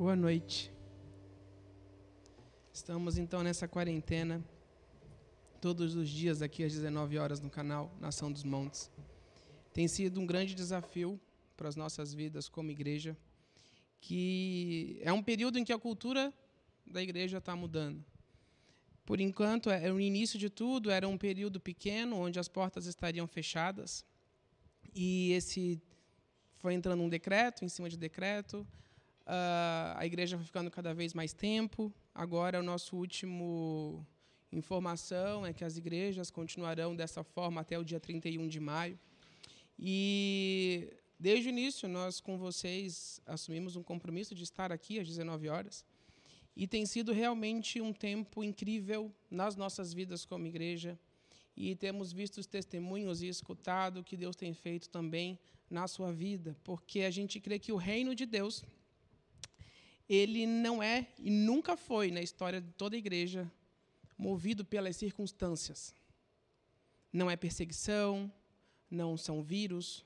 Boa noite. Estamos então nessa quarentena, todos os dias aqui às 19 horas no canal Nação dos Montes. Tem sido um grande desafio para as nossas vidas como igreja, que é um período em que a cultura da igreja está mudando. Por enquanto, é o início de tudo, era um período pequeno onde as portas estariam fechadas. E esse foi entrando um decreto em cima de decreto, Uh, a igreja foi ficando cada vez mais tempo. Agora, o nosso último informação é que as igrejas continuarão dessa forma até o dia 31 de maio. E desde o início, nós com vocês assumimos um compromisso de estar aqui às 19 horas. E tem sido realmente um tempo incrível nas nossas vidas como igreja. E temos visto os testemunhos e escutado o que Deus tem feito também na sua vida, porque a gente crê que o reino de Deus ele não é e nunca foi na história de toda a igreja movido pelas circunstâncias. Não é perseguição, não são vírus.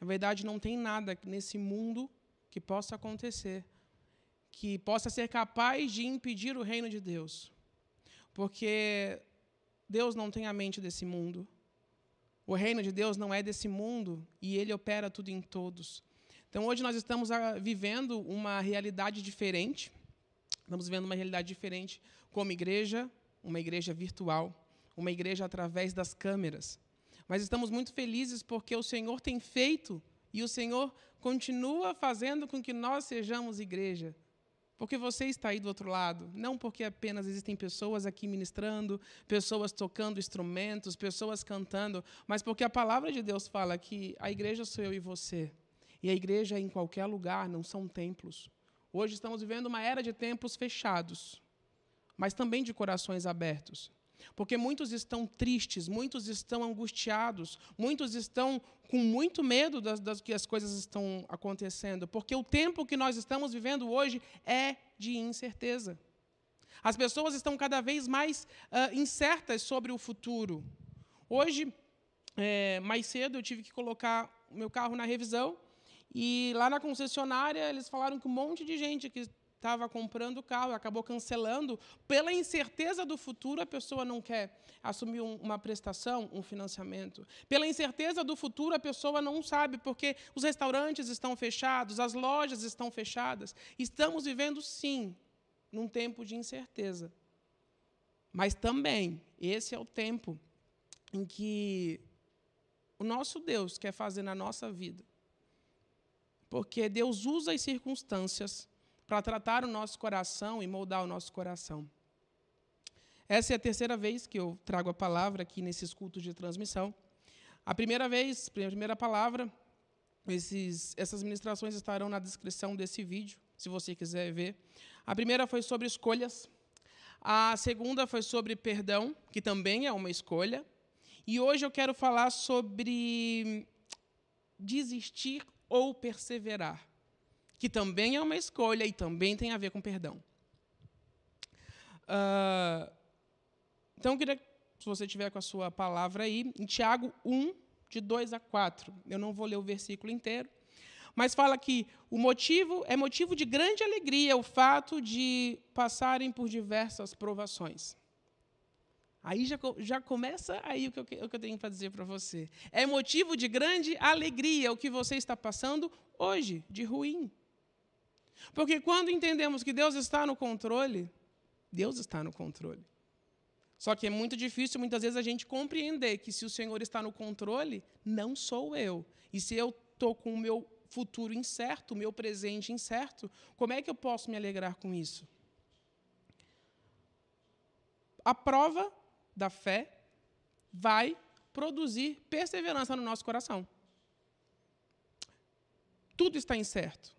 Na verdade, não tem nada nesse mundo que possa acontecer que possa ser capaz de impedir o reino de Deus. Porque Deus não tem a mente desse mundo. O reino de Deus não é desse mundo e ele opera tudo em todos. Então, hoje nós estamos ah, vivendo uma realidade diferente. Estamos vivendo uma realidade diferente como igreja, uma igreja virtual, uma igreja através das câmeras. Mas estamos muito felizes porque o Senhor tem feito e o Senhor continua fazendo com que nós sejamos igreja. Porque você está aí do outro lado, não porque apenas existem pessoas aqui ministrando, pessoas tocando instrumentos, pessoas cantando, mas porque a palavra de Deus fala que a igreja sou eu e você. E a igreja é em qualquer lugar, não são templos. Hoje estamos vivendo uma era de templos fechados, mas também de corações abertos. Porque muitos estão tristes, muitos estão angustiados, muitos estão com muito medo das, das, que as coisas estão acontecendo, porque o tempo que nós estamos vivendo hoje é de incerteza. As pessoas estão cada vez mais uh, incertas sobre o futuro. Hoje, é, mais cedo, eu tive que colocar o meu carro na revisão e lá na concessionária, eles falaram que um monte de gente que estava comprando o carro acabou cancelando. Pela incerteza do futuro, a pessoa não quer assumir um, uma prestação, um financiamento. Pela incerteza do futuro, a pessoa não sabe, porque os restaurantes estão fechados, as lojas estão fechadas. Estamos vivendo, sim, num tempo de incerteza. Mas também, esse é o tempo em que o nosso Deus quer fazer na nossa vida porque Deus usa as circunstâncias para tratar o nosso coração e moldar o nosso coração. Essa é a terceira vez que eu trago a palavra aqui nesses cultos de transmissão. A primeira vez, a primeira palavra, esses, essas ministrações estarão na descrição desse vídeo, se você quiser ver. A primeira foi sobre escolhas. A segunda foi sobre perdão, que também é uma escolha. E hoje eu quero falar sobre desistir ou perseverar, que também é uma escolha e também tem a ver com perdão. Uh, então, eu queria, se você tiver com a sua palavra aí, em Tiago 1, de 2 a 4. Eu não vou ler o versículo inteiro, mas fala que o motivo é motivo de grande alegria o fato de passarem por diversas provações. Aí já, já começa aí o que, eu, o que eu tenho para dizer para você. É motivo de grande alegria o que você está passando hoje, de ruim. Porque quando entendemos que Deus está no controle, Deus está no controle. Só que é muito difícil, muitas vezes, a gente compreender que se o Senhor está no controle, não sou eu. E se eu estou com o meu futuro incerto, o meu presente incerto, como é que eu posso me alegrar com isso? A prova da fé vai produzir perseverança no nosso coração. Tudo está incerto.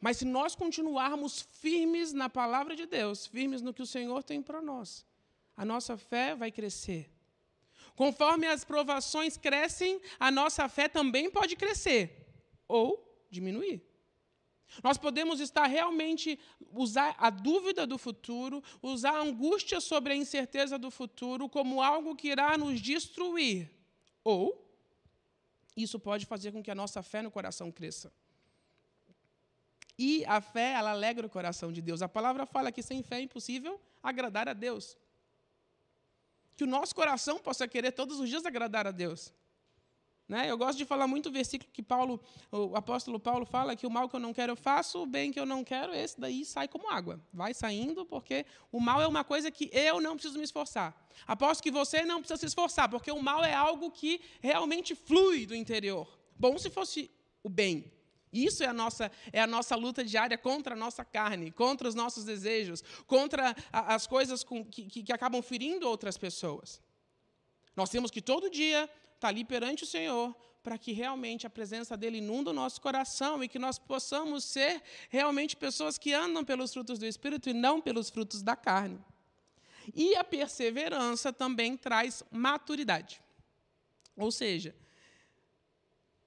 Mas se nós continuarmos firmes na palavra de Deus, firmes no que o Senhor tem para nós, a nossa fé vai crescer. Conforme as provações crescem, a nossa fé também pode crescer ou diminuir. Nós podemos estar realmente usar a dúvida do futuro, usar a angústia sobre a incerteza do futuro como algo que irá nos destruir. Ou isso pode fazer com que a nossa fé no coração cresça. E a fé, ela alegra o coração de Deus. A palavra fala que sem fé é impossível agradar a Deus. Que o nosso coração possa querer todos os dias agradar a Deus. Né? Eu gosto de falar muito o versículo que Paulo, o apóstolo Paulo fala que o mal que eu não quero eu faço, o bem que eu não quero, esse daí sai como água. Vai saindo, porque o mal é uma coisa que eu não preciso me esforçar. Aposto que você não precisa se esforçar, porque o mal é algo que realmente flui do interior. Bom se fosse o bem. Isso é a nossa, é a nossa luta diária contra a nossa carne, contra os nossos desejos, contra a, as coisas com, que, que acabam ferindo outras pessoas. Nós temos que todo dia estar ali perante o Senhor para que realmente a presença dele inunda o nosso coração e que nós possamos ser realmente pessoas que andam pelos frutos do Espírito e não pelos frutos da carne. E a perseverança também traz maturidade. Ou seja,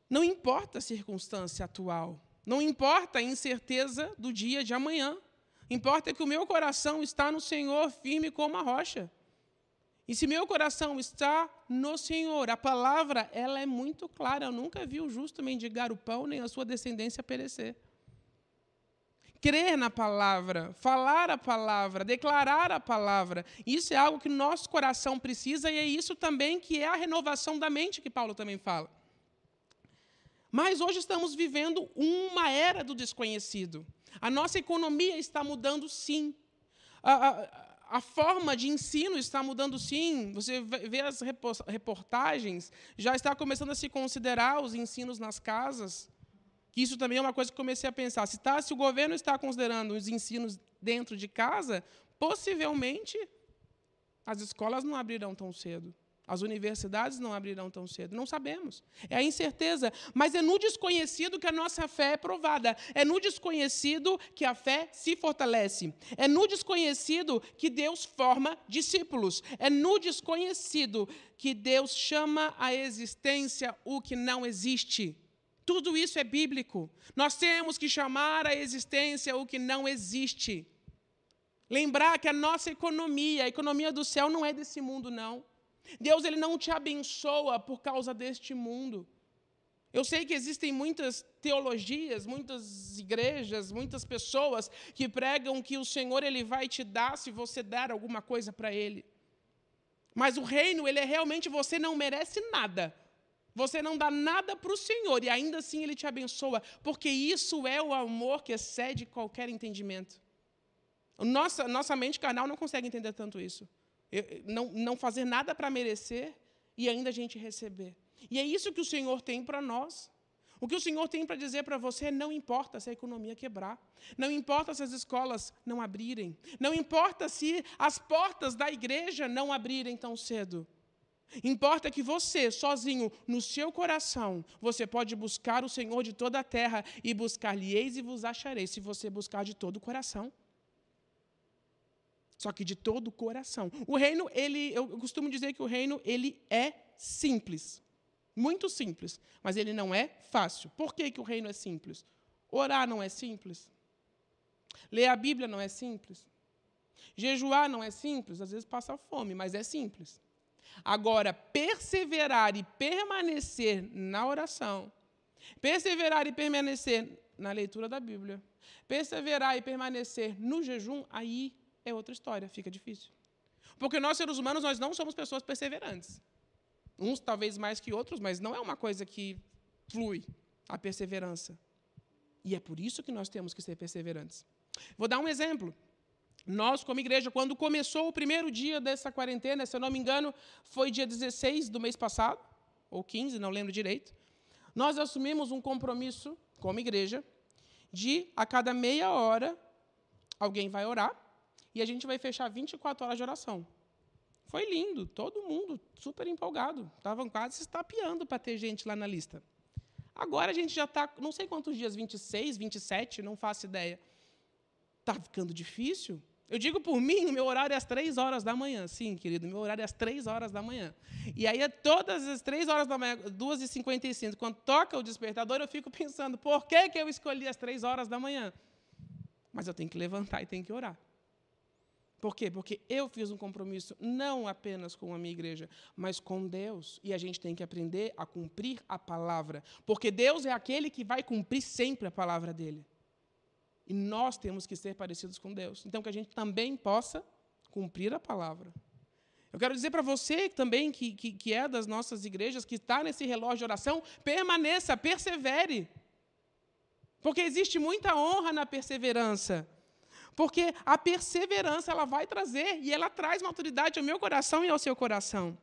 não importa a circunstância atual, não importa a incerteza do dia de amanhã, importa que o meu coração está no Senhor firme como a rocha. E se meu coração está no Senhor, a palavra ela é muito clara. Eu nunca vi o justo mendigar o pão, nem a sua descendência perecer. Crer na palavra, falar a palavra, declarar a palavra, isso é algo que nosso coração precisa e é isso também que é a renovação da mente que Paulo também fala. Mas hoje estamos vivendo uma era do desconhecido. A nossa economia está mudando, sim. A, a forma de ensino está mudando, sim. Você vê as reportagens, já está começando a se considerar os ensinos nas casas. Isso também é uma coisa que comecei a pensar. Se, tá, se o governo está considerando os ensinos dentro de casa, possivelmente as escolas não abrirão tão cedo. As universidades não abrirão tão cedo, não sabemos. É a incerteza, mas é no desconhecido que a nossa fé é provada. É no desconhecido que a fé se fortalece. É no desconhecido que Deus forma discípulos. É no desconhecido que Deus chama à existência o que não existe. Tudo isso é bíblico. Nós temos que chamar à existência o que não existe. Lembrar que a nossa economia, a economia do céu, não é desse mundo, não. Deus ele não te abençoa por causa deste mundo. Eu sei que existem muitas teologias, muitas igrejas, muitas pessoas que pregam que o Senhor ele vai te dar se você der alguma coisa para ele. Mas o reino, ele é realmente você não merece nada. Você não dá nada para o Senhor e ainda assim ele te abençoa, porque isso é o amor que excede qualquer entendimento. Nossa, nossa mente carnal não consegue entender tanto isso não, não fazer nada para merecer e ainda a gente receber. E é isso que o Senhor tem para nós. O que o Senhor tem para dizer para você não importa se a economia quebrar, não importa se as escolas não abrirem, não importa se as portas da igreja não abrirem tão cedo. Importa que você, sozinho, no seu coração, você pode buscar o Senhor de toda a terra e buscar-lhe eis e vos acharei, se você buscar de todo o coração. Só que de todo o coração. O reino, ele, eu costumo dizer que o reino ele é simples. Muito simples, mas ele não é fácil. Por que, que o reino é simples? Orar não é simples. Ler a Bíblia não é simples. Jejuar não é simples, às vezes passa fome, mas é simples. Agora, perseverar e permanecer na oração, perseverar e permanecer na leitura da Bíblia, perseverar e permanecer no jejum, aí é outra história, fica difícil. Porque nós, seres humanos, nós não somos pessoas perseverantes. Uns talvez mais que outros, mas não é uma coisa que flui a perseverança. E é por isso que nós temos que ser perseverantes. Vou dar um exemplo. Nós, como igreja, quando começou o primeiro dia dessa quarentena, se eu não me engano, foi dia 16 do mês passado, ou 15, não lembro direito, nós assumimos um compromisso, como igreja, de a cada meia hora alguém vai orar e a gente vai fechar 24 horas de oração. Foi lindo, todo mundo super empolgado. Estavam quase se estapeando para ter gente lá na lista. Agora a gente já está, não sei quantos dias, 26, 27, não faço ideia. Está ficando difícil. Eu digo por mim, o meu horário é às três horas da manhã. Sim, querido, meu horário é às três horas da manhã. E aí, é todas as três horas da manhã, 2h55, quando toca o despertador, eu fico pensando, por que, que eu escolhi as três horas da manhã? Mas eu tenho que levantar e tenho que orar. Por quê? Porque eu fiz um compromisso não apenas com a minha igreja, mas com Deus. E a gente tem que aprender a cumprir a palavra. Porque Deus é aquele que vai cumprir sempre a palavra dele. E nós temos que ser parecidos com Deus. Então, que a gente também possa cumprir a palavra. Eu quero dizer para você também, que, que, que é das nossas igrejas, que está nesse relógio de oração, permaneça, persevere. Porque existe muita honra na perseverança. Porque a perseverança ela vai trazer e ela traz maturidade ao meu coração e ao seu coração.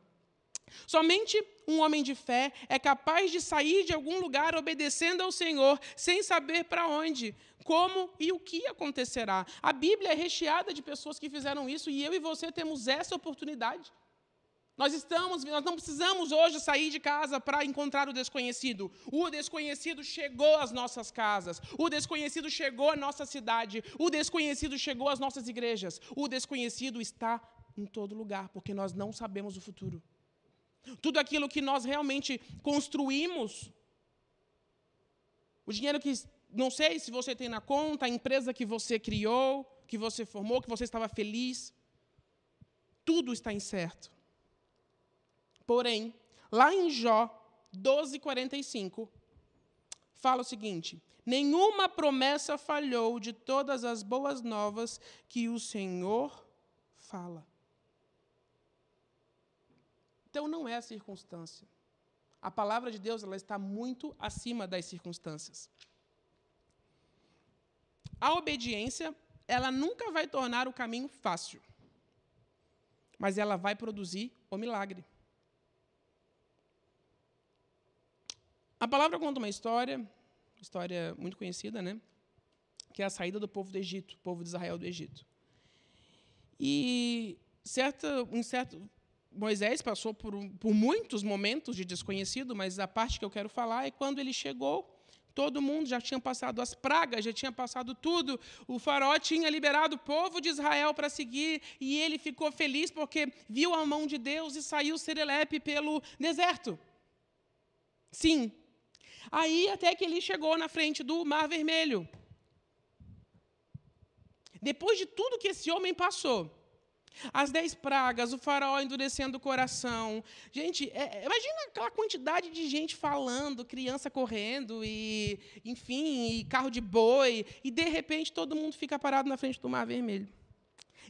Somente um homem de fé é capaz de sair de algum lugar obedecendo ao Senhor, sem saber para onde, como e o que acontecerá. A Bíblia é recheada de pessoas que fizeram isso e eu e você temos essa oportunidade. Nós estamos, nós não precisamos hoje sair de casa para encontrar o desconhecido. O desconhecido chegou às nossas casas. O desconhecido chegou à nossa cidade. O desconhecido chegou às nossas igrejas. O desconhecido está em todo lugar, porque nós não sabemos o futuro. Tudo aquilo que nós realmente construímos, o dinheiro que não sei se você tem na conta, a empresa que você criou, que você formou, que você estava feliz, tudo está incerto. Porém, lá em Jó 12:45 fala o seguinte: Nenhuma promessa falhou de todas as boas novas que o Senhor fala. Então não é a circunstância. A palavra de Deus ela está muito acima das circunstâncias. A obediência, ela nunca vai tornar o caminho fácil. Mas ela vai produzir o milagre. A palavra conta uma história, história muito conhecida, né? Que é a saída do povo do Egito, povo de Israel do Egito. E certa, em certo Moisés passou por, por muitos momentos de desconhecido, mas a parte que eu quero falar é quando ele chegou Todo mundo já tinha passado as pragas, já tinha passado tudo. O faraó tinha liberado o povo de Israel para seguir e ele ficou feliz porque viu a mão de Deus e saiu serelepe pelo deserto. Sim. Aí até que ele chegou na frente do Mar Vermelho. Depois de tudo que esse homem passou, as dez pragas, o faraó endurecendo o coração. Gente, é, é, imagina aquela quantidade de gente falando, criança correndo, e, enfim, e carro de boi, e de repente todo mundo fica parado na frente do Mar Vermelho.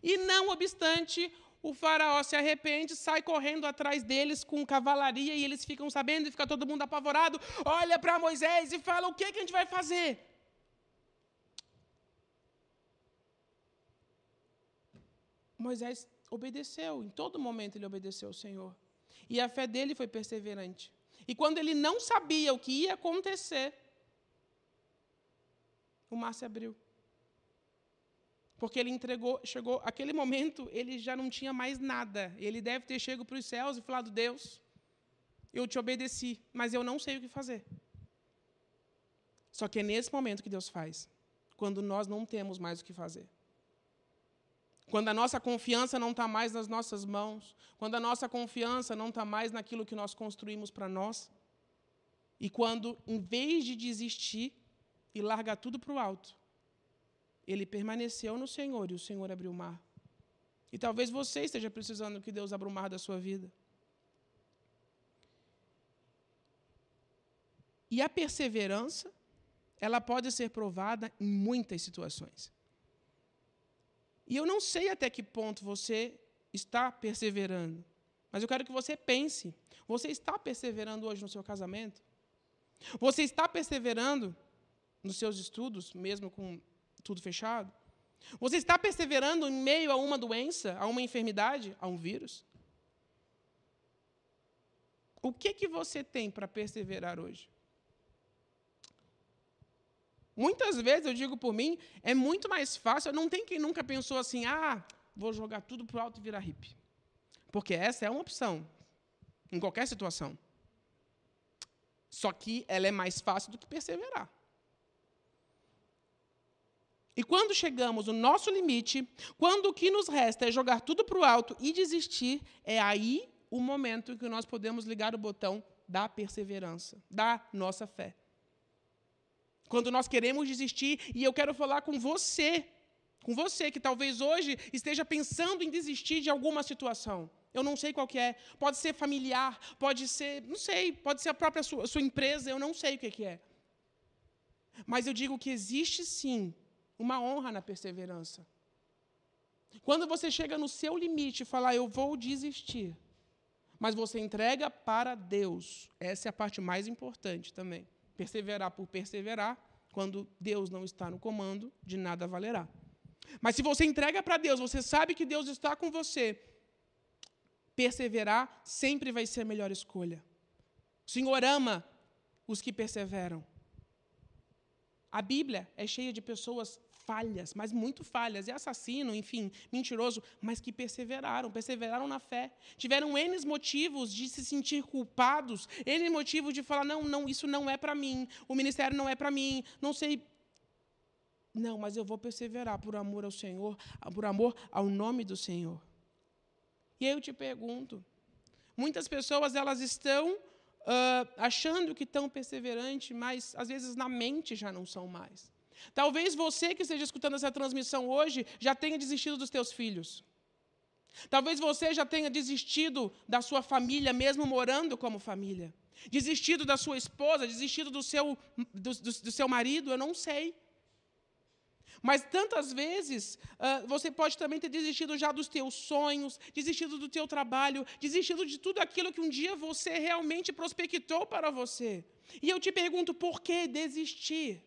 E não obstante, o faraó se arrepende, sai correndo atrás deles com cavalaria, e eles ficam sabendo, e fica todo mundo apavorado, olha para Moisés e fala: o que, que a gente vai fazer? Moisés obedeceu, em todo momento ele obedeceu ao Senhor. E a fé dele foi perseverante. E quando ele não sabia o que ia acontecer, o mar se abriu. Porque ele entregou, chegou, aquele momento, ele já não tinha mais nada. Ele deve ter chegado para os céus e falado: Deus, eu te obedeci, mas eu não sei o que fazer. Só que é nesse momento que Deus faz, quando nós não temos mais o que fazer. Quando a nossa confiança não está mais nas nossas mãos, quando a nossa confiança não está mais naquilo que nós construímos para nós, e quando, em vez de desistir e largar tudo para o alto, ele permaneceu no Senhor e o Senhor abriu o mar. E talvez você esteja precisando que Deus abra o mar da sua vida. E a perseverança, ela pode ser provada em muitas situações. E eu não sei até que ponto você está perseverando, mas eu quero que você pense: você está perseverando hoje no seu casamento? Você está perseverando nos seus estudos, mesmo com tudo fechado? Você está perseverando em meio a uma doença, a uma enfermidade, a um vírus? O que, que você tem para perseverar hoje? Muitas vezes, eu digo por mim, é muito mais fácil. Não tem quem nunca pensou assim, ah, vou jogar tudo para o alto e virar hippie. Porque essa é uma opção, em qualquer situação. Só que ela é mais fácil do que perseverar. E quando chegamos no nosso limite, quando o que nos resta é jogar tudo para o alto e desistir, é aí o momento em que nós podemos ligar o botão da perseverança, da nossa fé quando nós queremos desistir, e eu quero falar com você, com você que talvez hoje esteja pensando em desistir de alguma situação. Eu não sei qual que é. Pode ser familiar, pode ser, não sei, pode ser a própria sua, sua empresa, eu não sei o que, que é. Mas eu digo que existe sim uma honra na perseverança. Quando você chega no seu limite e fala, eu vou desistir, mas você entrega para Deus, essa é a parte mais importante também. Perseverar por perseverar, quando Deus não está no comando, de nada valerá. Mas se você entrega para Deus, você sabe que Deus está com você, perseverar sempre vai ser a melhor escolha. O Senhor ama os que perseveram. A Bíblia é cheia de pessoas falhas, mas muito falhas, e assassino, enfim, mentiroso, mas que perseveraram, perseveraram na fé. Tiveram N motivos de se sentir culpados, N motivos de falar: não, não, isso não é para mim, o ministério não é para mim, não sei. Não, mas eu vou perseverar por amor ao Senhor, por amor ao nome do Senhor. E aí eu te pergunto: muitas pessoas elas estão uh, achando que estão perseverantes, mas às vezes na mente já não são mais. Talvez você que esteja escutando essa transmissão hoje já tenha desistido dos teus filhos. Talvez você já tenha desistido da sua família, mesmo morando como família. Desistido da sua esposa, desistido do seu, do, do, do seu marido, eu não sei. Mas tantas vezes uh, você pode também ter desistido já dos teus sonhos, desistido do teu trabalho, desistido de tudo aquilo que um dia você realmente prospectou para você. E eu te pergunto, por que desistir?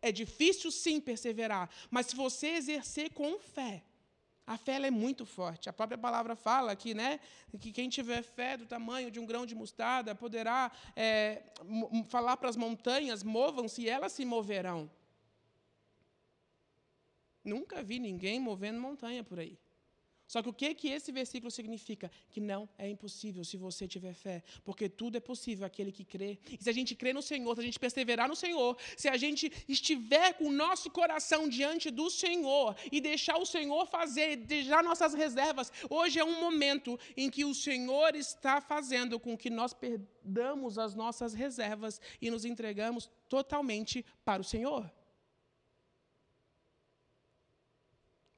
É difícil sim perseverar, mas se você exercer com fé, a fé é muito forte. A própria palavra fala aqui, né, que quem tiver fé do tamanho de um grão de mostarda poderá é, falar para as montanhas, movam-se e elas se moverão. Nunca vi ninguém movendo montanha por aí. Só que o que, que esse versículo significa? Que não é impossível se você tiver fé, porque tudo é possível aquele que crê. E se a gente crê no Senhor, se a gente perseverar no Senhor, se a gente estiver com o nosso coração diante do Senhor e deixar o Senhor fazer, deixar nossas reservas, hoje é um momento em que o Senhor está fazendo com que nós perdamos as nossas reservas e nos entregamos totalmente para o Senhor.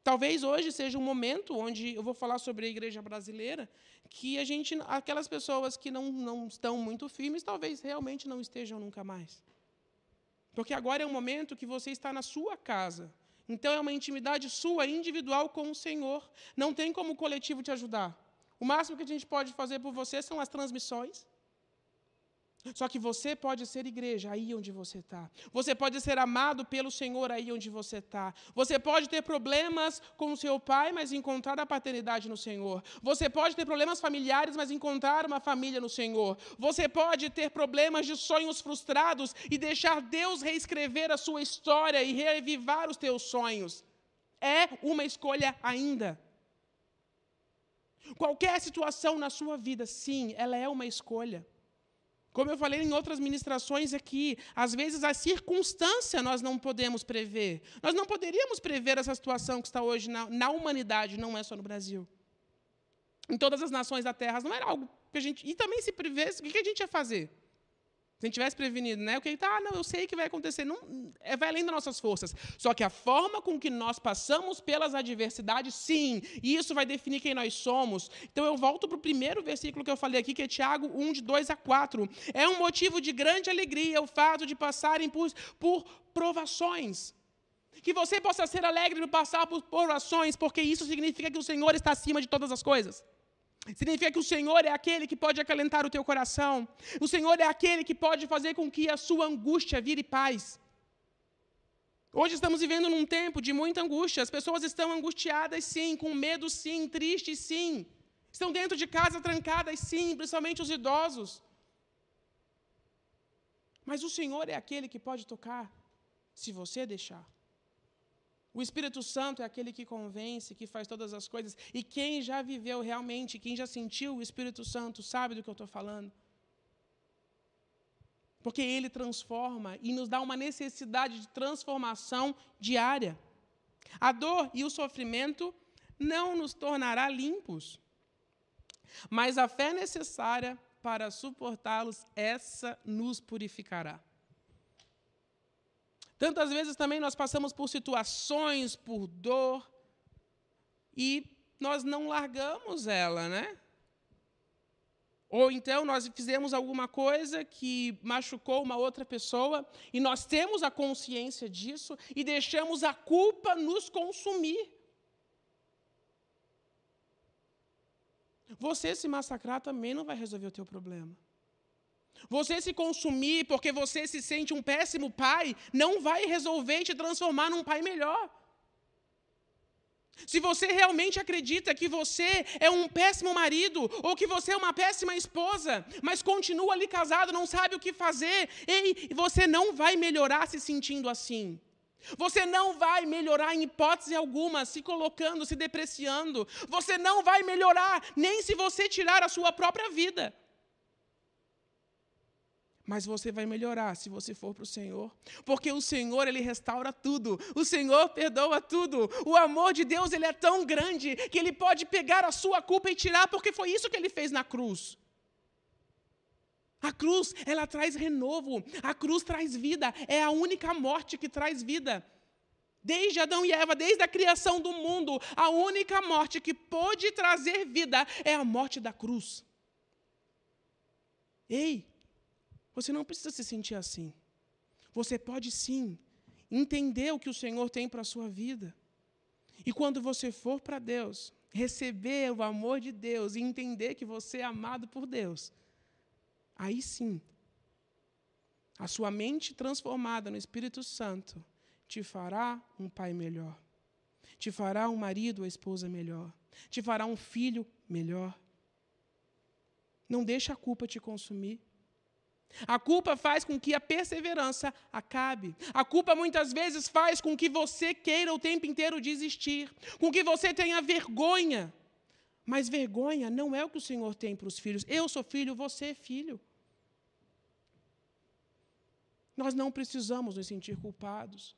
Talvez hoje seja um momento onde eu vou falar sobre a igreja brasileira, que a gente, aquelas pessoas que não, não estão muito firmes, talvez realmente não estejam nunca mais. Porque agora é um momento que você está na sua casa. Então é uma intimidade sua, individual com o Senhor. Não tem como o coletivo te ajudar. O máximo que a gente pode fazer por você são as transmissões. Só que você pode ser igreja aí onde você está. Você pode ser amado pelo Senhor aí onde você está. Você pode ter problemas com o seu pai, mas encontrar a paternidade no Senhor. Você pode ter problemas familiares, mas encontrar uma família no Senhor. Você pode ter problemas de sonhos frustrados e deixar Deus reescrever a sua história e reavivar os teus sonhos. É uma escolha ainda. Qualquer situação na sua vida, sim, ela é uma escolha. Como eu falei em outras ministrações aqui, às vezes a circunstância nós não podemos prever. Nós não poderíamos prever essa situação que está hoje na, na humanidade, não é só no Brasil. Em todas as nações da Terra, não era algo que a gente. E também se prevesse, o que a gente ia fazer? Se a gente tivesse prevenido, né? O que está, ah, não, eu sei que vai acontecer, não, é, vai além das nossas forças. Só que a forma com que nós passamos pelas adversidades, sim, isso vai definir quem nós somos. Então eu volto para o primeiro versículo que eu falei aqui, que é Tiago 1, de 2 a 4. É um motivo de grande alegria o fato de passarem por, por provações. Que você possa ser alegre no passar por provações, porque isso significa que o Senhor está acima de todas as coisas. Significa que o Senhor é aquele que pode acalentar o teu coração. O Senhor é aquele que pode fazer com que a sua angústia vire paz. Hoje estamos vivendo num tempo de muita angústia. As pessoas estão angustiadas, sim, com medo, sim, tristes, sim. Estão dentro de casa trancadas, sim, principalmente os idosos. Mas o Senhor é aquele que pode tocar, se você deixar. O Espírito Santo é aquele que convence, que faz todas as coisas. E quem já viveu realmente, quem já sentiu o Espírito Santo, sabe do que eu estou falando. Porque ele transforma e nos dá uma necessidade de transformação diária. A dor e o sofrimento não nos tornará limpos. Mas a fé necessária para suportá-los, essa nos purificará. Tantas vezes também nós passamos por situações, por dor, e nós não largamos ela, né? Ou então nós fizemos alguma coisa que machucou uma outra pessoa e nós temos a consciência disso e deixamos a culpa nos consumir. Você se massacrar também não vai resolver o teu problema. Você se consumir porque você se sente um péssimo pai não vai resolver te transformar num pai melhor. Se você realmente acredita que você é um péssimo marido ou que você é uma péssima esposa, mas continua ali casado, não sabe o que fazer, ei, você não vai melhorar se sentindo assim. Você não vai melhorar em hipótese alguma se colocando, se depreciando. Você não vai melhorar nem se você tirar a sua própria vida mas você vai melhorar se você for para o Senhor, porque o Senhor ele restaura tudo, o Senhor perdoa tudo. O amor de Deus ele é tão grande que ele pode pegar a sua culpa e tirar, porque foi isso que ele fez na cruz. A cruz, ela traz renovo, a cruz traz vida, é a única morte que traz vida. Desde Adão e Eva, desde a criação do mundo, a única morte que pode trazer vida é a morte da cruz. Ei, você não precisa se sentir assim. Você pode sim entender o que o Senhor tem para a sua vida. E quando você for para Deus, receber o amor de Deus e entender que você é amado por Deus, aí sim, a sua mente transformada no Espírito Santo te fará um pai melhor, te fará um marido ou esposa melhor, te fará um filho melhor. Não deixe a culpa te consumir. A culpa faz com que a perseverança acabe. A culpa muitas vezes faz com que você queira o tempo inteiro desistir, com que você tenha vergonha. Mas vergonha não é o que o Senhor tem para os filhos. Eu sou filho, você é filho. Nós não precisamos nos sentir culpados.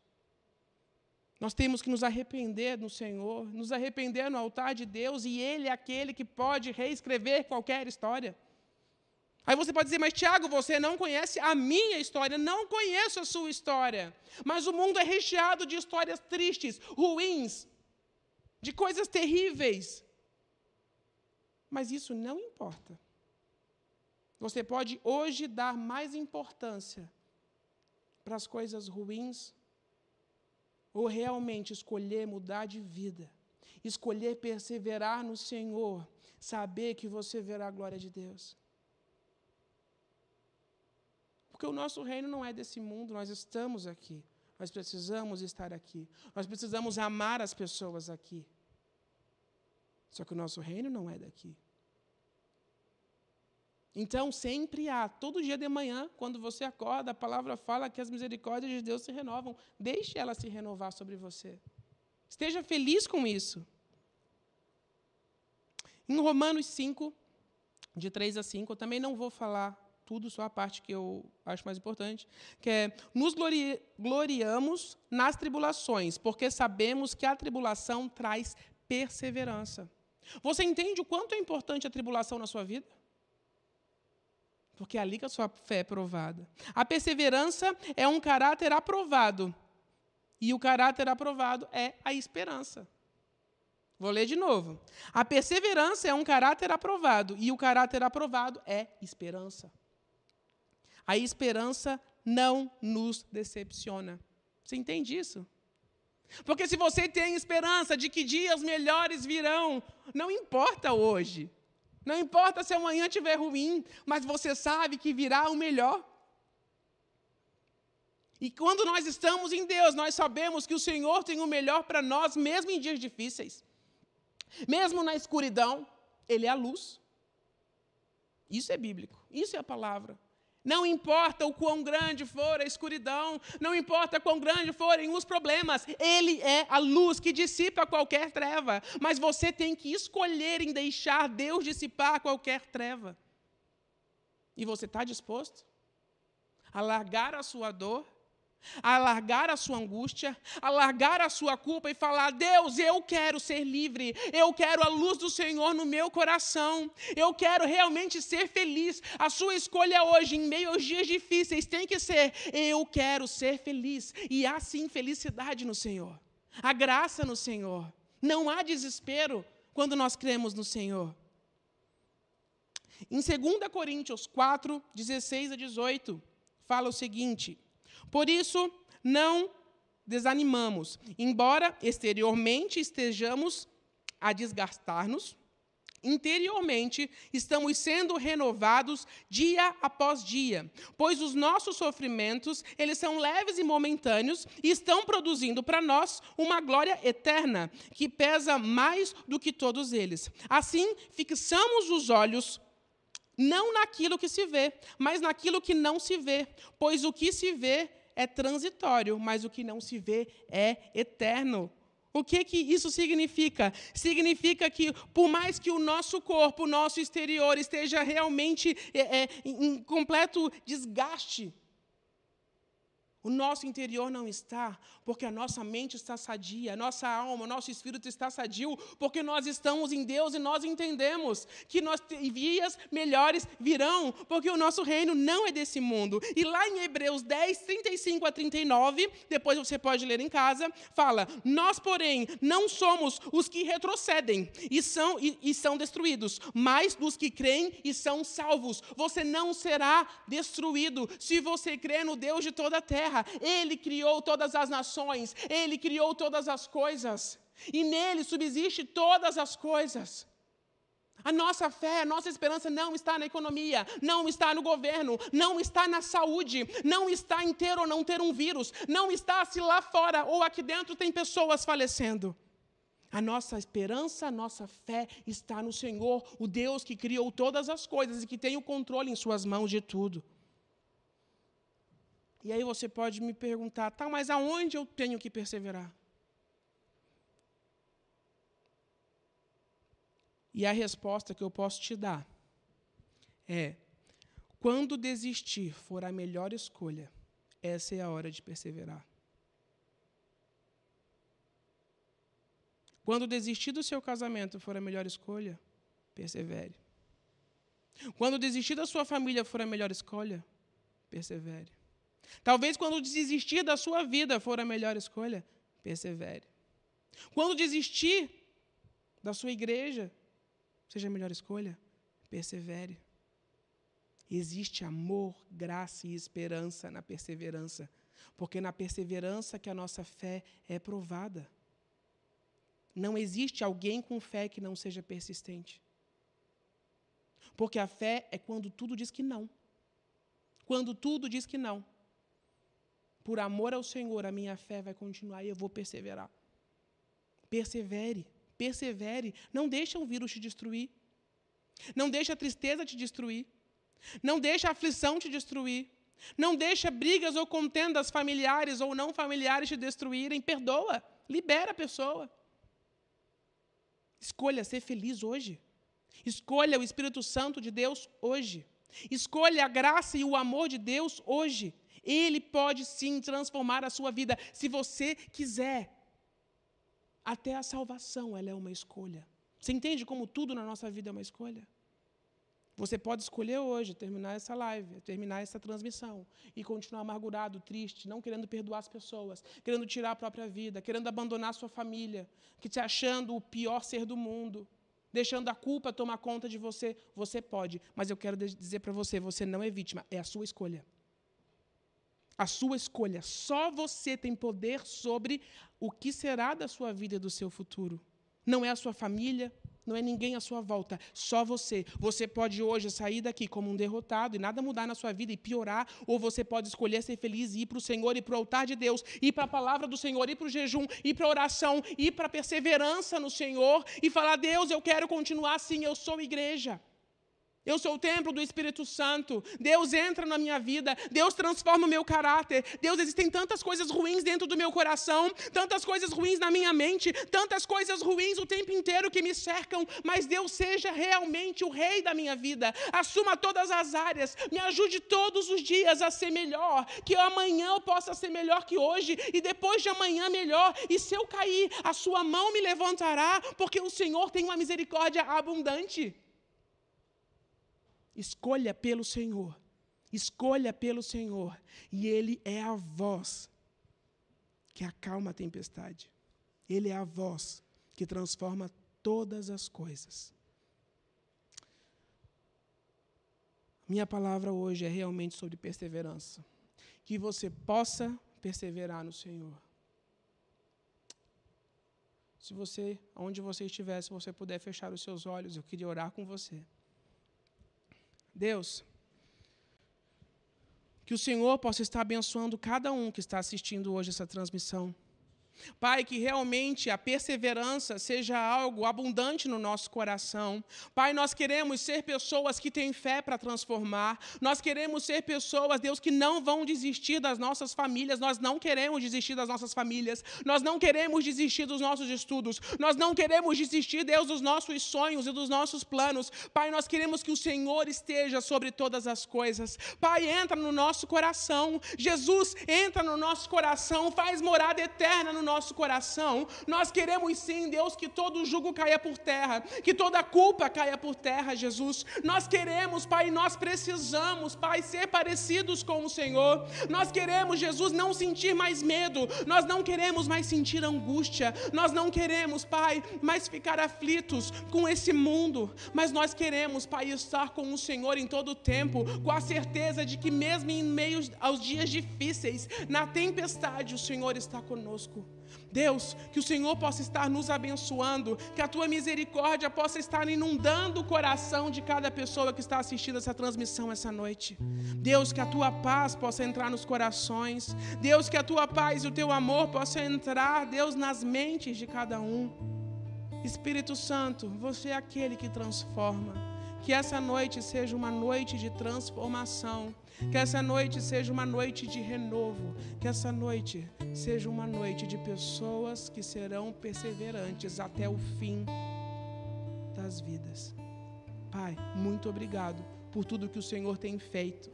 Nós temos que nos arrepender no Senhor, nos arrepender no altar de Deus, e Ele é aquele que pode reescrever qualquer história. Aí você pode dizer, mas Tiago, você não conhece a minha história, não conheço a sua história. Mas o mundo é recheado de histórias tristes, ruins, de coisas terríveis. Mas isso não importa. Você pode hoje dar mais importância para as coisas ruins ou realmente escolher mudar de vida, escolher perseverar no Senhor, saber que você verá a glória de Deus. Porque o nosso reino não é desse mundo, nós estamos aqui. Nós precisamos estar aqui. Nós precisamos amar as pessoas aqui. Só que o nosso reino não é daqui. Então, sempre há, todo dia de manhã, quando você acorda, a palavra fala que as misericórdias de Deus se renovam. Deixe ela se renovar sobre você. Esteja feliz com isso. Em Romanos 5, de 3 a 5, eu também não vou falar tudo, só a parte que eu acho mais importante, que é nos glori gloriamos nas tribulações, porque sabemos que a tribulação traz perseverança. Você entende o quanto é importante a tribulação na sua vida? Porque é ali que a sua fé é provada. A perseverança é um caráter aprovado. E o caráter aprovado é a esperança. Vou ler de novo. A perseverança é um caráter aprovado. E o caráter aprovado é esperança. A esperança não nos decepciona. Você entende isso? Porque se você tem esperança de que dias melhores virão, não importa hoje. Não importa se amanhã estiver ruim, mas você sabe que virá o melhor. E quando nós estamos em Deus, nós sabemos que o Senhor tem o melhor para nós, mesmo em dias difíceis. Mesmo na escuridão, Ele é a luz. Isso é bíblico, isso é a palavra. Não importa o quão grande for a escuridão, não importa quão grande forem os problemas, Ele é a luz que dissipa qualquer treva. Mas você tem que escolher em deixar Deus dissipar qualquer treva. E você está disposto a largar a sua dor a largar a sua angústia, a largar a sua culpa e falar: Deus, eu quero ser livre, eu quero a luz do Senhor no meu coração, eu quero realmente ser feliz. A sua escolha hoje, em meio aos dias difíceis, tem que ser: eu quero ser feliz. E há sim felicidade no Senhor, a graça no Senhor. Não há desespero quando nós cremos no Senhor. Em 2 Coríntios 4, 16 a 18, fala o seguinte: Por isso, não desanimamos, embora exteriormente estejamos a desgastar-nos, interiormente estamos sendo renovados dia após dia, pois os nossos sofrimentos, eles são leves e momentâneos e estão produzindo para nós uma glória eterna, que pesa mais do que todos eles. Assim, fixamos os olhos não naquilo que se vê, mas naquilo que não se vê, pois o que se vê é transitório, mas o que não se vê é eterno. O que, que isso significa? Significa que, por mais que o nosso corpo, o nosso exterior esteja realmente é, é, em completo desgaste, o nosso interior não está, porque a nossa mente está sadia, a nossa alma, o nosso espírito está sadio, porque nós estamos em Deus e nós entendemos que nós dias melhores virão, porque o nosso reino não é desse mundo. E lá em Hebreus 10, 35 a 39, depois você pode ler em casa, fala: Nós, porém, não somos os que retrocedem e são, e, e são destruídos, mas dos que creem e são salvos. Você não será destruído se você crê no Deus de toda a terra terra. Ele criou todas as nações, ele criou todas as coisas. E nele subsiste todas as coisas. A nossa fé, a nossa esperança não está na economia, não está no governo, não está na saúde, não está em ter ou não ter um vírus, não está se lá fora ou aqui dentro tem pessoas falecendo. A nossa esperança, a nossa fé está no Senhor, o Deus que criou todas as coisas e que tem o controle em Suas mãos de tudo. E aí você pode me perguntar, tá, mas aonde eu tenho que perseverar? E a resposta que eu posso te dar é: quando desistir for a melhor escolha, essa é a hora de perseverar. Quando desistir do seu casamento for a melhor escolha, persevere. Quando desistir da sua família for a melhor escolha, persevere. Talvez quando desistir da sua vida for a melhor escolha, persevere. Quando desistir da sua igreja, seja a melhor escolha, persevere. Existe amor, graça e esperança na perseverança, porque na perseverança que a nossa fé é provada. Não existe alguém com fé que não seja persistente. Porque a fé é quando tudo diz que não. Quando tudo diz que não por amor ao Senhor, a minha fé vai continuar e eu vou perseverar. Persevere, persevere. Não deixa o vírus te destruir. Não deixa a tristeza te destruir. Não deixa a aflição te destruir. Não deixa brigas ou contendas familiares ou não familiares te destruírem. Perdoa, libera a pessoa. Escolha ser feliz hoje. Escolha o Espírito Santo de Deus hoje. Escolha a graça e o amor de Deus hoje. Ele pode sim transformar a sua vida, se você quiser. Até a salvação, ela é uma escolha. Você entende como tudo na nossa vida é uma escolha? Você pode escolher hoje terminar essa live, terminar essa transmissão e continuar amargurado, triste, não querendo perdoar as pessoas, querendo tirar a própria vida, querendo abandonar sua família, que te achando o pior ser do mundo, deixando a culpa tomar conta de você. Você pode, mas eu quero dizer para você, você não é vítima, é a sua escolha a sua escolha. Só você tem poder sobre o que será da sua vida e do seu futuro. Não é a sua família, não é ninguém à sua volta, só você. Você pode hoje sair daqui como um derrotado e nada mudar na sua vida e piorar, ou você pode escolher ser feliz e ir para o Senhor e para o altar de Deus, ir para a palavra do Senhor, ir para o jejum, ir para a oração, ir para a perseverança no Senhor e falar: Deus, eu quero continuar assim, eu sou igreja. Eu sou o templo do Espírito Santo. Deus entra na minha vida. Deus transforma o meu caráter. Deus, existem tantas coisas ruins dentro do meu coração, tantas coisas ruins na minha mente, tantas coisas ruins o tempo inteiro que me cercam. Mas Deus seja realmente o rei da minha vida. Assuma todas as áreas. Me ajude todos os dias a ser melhor. Que amanhã eu possa ser melhor que hoje. E depois de amanhã melhor. E se eu cair, a sua mão me levantará. Porque o Senhor tem uma misericórdia abundante. Escolha pelo Senhor. Escolha pelo Senhor. E Ele é a voz que acalma a tempestade. Ele é a voz que transforma todas as coisas. Minha palavra hoje é realmente sobre perseverança. Que você possa perseverar no Senhor. Se você, onde você estiver, se você puder fechar os seus olhos, eu queria orar com você. Deus, que o Senhor possa estar abençoando cada um que está assistindo hoje essa transmissão. Pai, que realmente a perseverança seja algo abundante no nosso coração. Pai, nós queremos ser pessoas que têm fé para transformar. Nós queremos ser pessoas, Deus, que não vão desistir das nossas famílias. Nós não queremos desistir das nossas famílias. Nós não queremos desistir dos nossos estudos. Nós não queremos desistir, Deus, dos nossos sonhos e dos nossos planos. Pai, nós queremos que o Senhor esteja sobre todas as coisas. Pai, entra no nosso coração. Jesus, entra no nosso coração. Faz morada eterna no nosso coração, nós queremos sim, Deus, que todo jugo caia por terra, que toda culpa caia por terra, Jesus. Nós queremos, Pai, nós precisamos, Pai, ser parecidos com o Senhor. Nós queremos, Jesus, não sentir mais medo, nós não queremos mais sentir angústia, nós não queremos, Pai, mais ficar aflitos com esse mundo, mas nós queremos, Pai, estar com o Senhor em todo o tempo, com a certeza de que mesmo em meio aos dias difíceis, na tempestade, o Senhor está conosco. Deus, que o Senhor possa estar nos abençoando, que a tua misericórdia possa estar inundando o coração de cada pessoa que está assistindo essa transmissão essa noite. Deus, que a tua paz possa entrar nos corações. Deus, que a tua paz e o teu amor possam entrar, Deus, nas mentes de cada um. Espírito Santo, você é aquele que transforma. Que essa noite seja uma noite de transformação que essa noite seja uma noite de renovo. Que essa noite seja uma noite de pessoas que serão perseverantes até o fim das vidas. Pai, muito obrigado por tudo que o Senhor tem feito.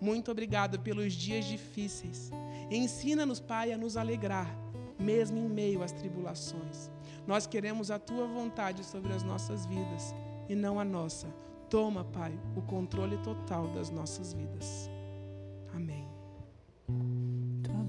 Muito obrigado pelos dias difíceis. Ensina-nos, Pai, a nos alegrar, mesmo em meio às tribulações. Nós queremos a tua vontade sobre as nossas vidas e não a nossa. Toma, Pai, o controle total das nossas vidas.